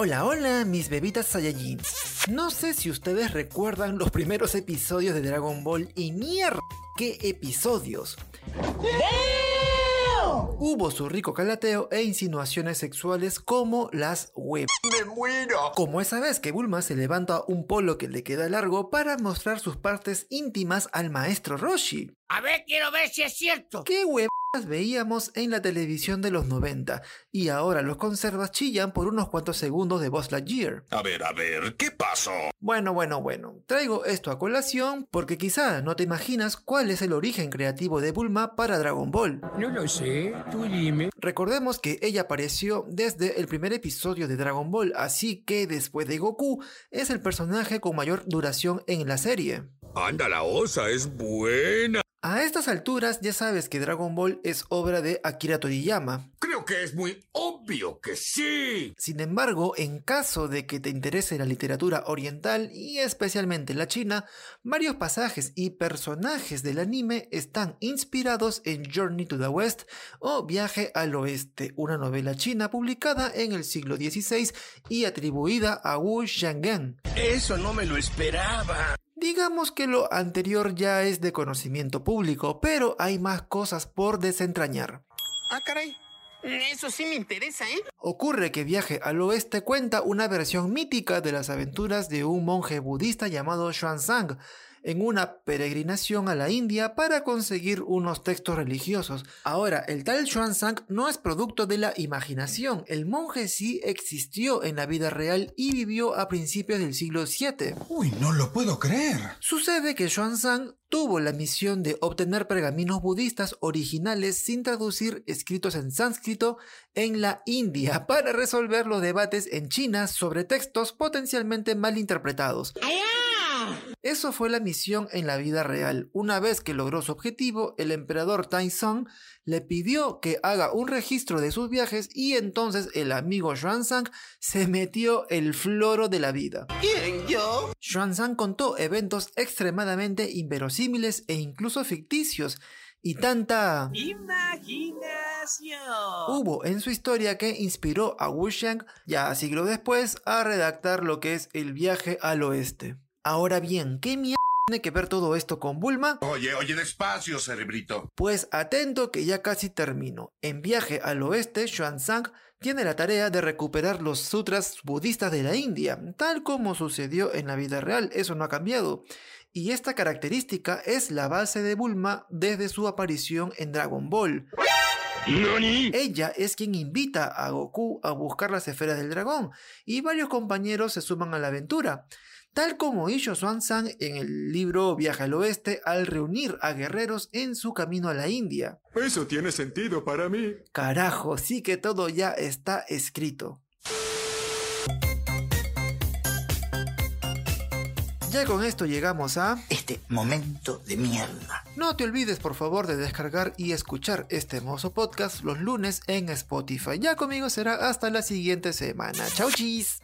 Hola, hola, mis bebitas Saiyajin. No sé si ustedes recuerdan los primeros episodios de Dragon Ball y mierda, qué episodios. Hubo su rico calateo e insinuaciones sexuales como las web. ¡Me muero! Como esa vez que Bulma se levanta un polo que le queda largo para mostrar sus partes íntimas al maestro Roshi. A ver, quiero ver si es cierto. ¿Qué huevas veíamos en la televisión de los 90? Y ahora los conservas chillan por unos cuantos segundos de Buzz Lightyear. A ver, a ver, ¿qué pasó? Bueno, bueno, bueno. Traigo esto a colación porque quizá no te imaginas cuál es el origen creativo de Bulma para Dragon Ball. No lo sé, tú dime. Recordemos que ella apareció desde el primer episodio de Dragon Ball, así que después de Goku es el personaje con mayor duración en la serie. Anda, la osa es buena. A estas alturas ya sabes que Dragon Ball es obra de Akira Toriyama. Creo que es muy obvio que sí. Sin embargo, en caso de que te interese la literatura oriental y especialmente la china, varios pasajes y personajes del anime están inspirados en Journey to the West o Viaje al Oeste, una novela china publicada en el siglo XVI y atribuida a Wu Xiangen. Eso no me lo esperaba. Digamos que lo anterior ya es de conocimiento público, pero hay más cosas por desentrañar. Ah, caray. Eso sí me interesa, ¿eh? Ocurre que Viaje al Oeste cuenta una versión mítica de las aventuras de un monje budista llamado Xuanzang en una peregrinación a la India para conseguir unos textos religiosos. Ahora, el tal Xuanzang no es producto de la imaginación, el monje sí existió en la vida real y vivió a principios del siglo VII. Uy, no lo puedo creer. Sucede que Xuanzang tuvo la misión de obtener pergaminos budistas originales sin traducir escritos en sánscrito en la India para resolver los debates en China sobre textos potencialmente mal interpretados. Eso fue la misión en la vida real. Una vez que logró su objetivo, el emperador Taizong le pidió que haga un registro de sus viajes y entonces el amigo Xuanzang se metió el floro de la vida. ¿Quién, yo? Xuanzang contó eventos extremadamente inverosímiles e incluso ficticios y tanta Imaginación. hubo en su historia que inspiró a Wu Xiang ya siglo después a redactar lo que es el viaje al oeste. Ahora bien, ¿qué mierda tiene que ver todo esto con Bulma? Oye, oye, despacio, cerebrito. Pues atento que ya casi termino. En viaje al oeste, Xuanzang tiene la tarea de recuperar los sutras budistas de la India, tal como sucedió en la vida real, eso no ha cambiado. Y esta característica es la base de Bulma desde su aparición en Dragon Ball. Ella es quien invita a Goku a buscar las esferas del dragón, y varios compañeros se suman a la aventura. Tal como hizo Xuanzang en el libro Viaje al Oeste al reunir a guerreros en su camino a la India. Eso tiene sentido para mí. Carajo, sí que todo ya está escrito. Ya con esto llegamos a... Este momento de mierda. No te olvides por favor de descargar y escuchar este hermoso podcast los lunes en Spotify. Ya conmigo será hasta la siguiente semana. Chau chis.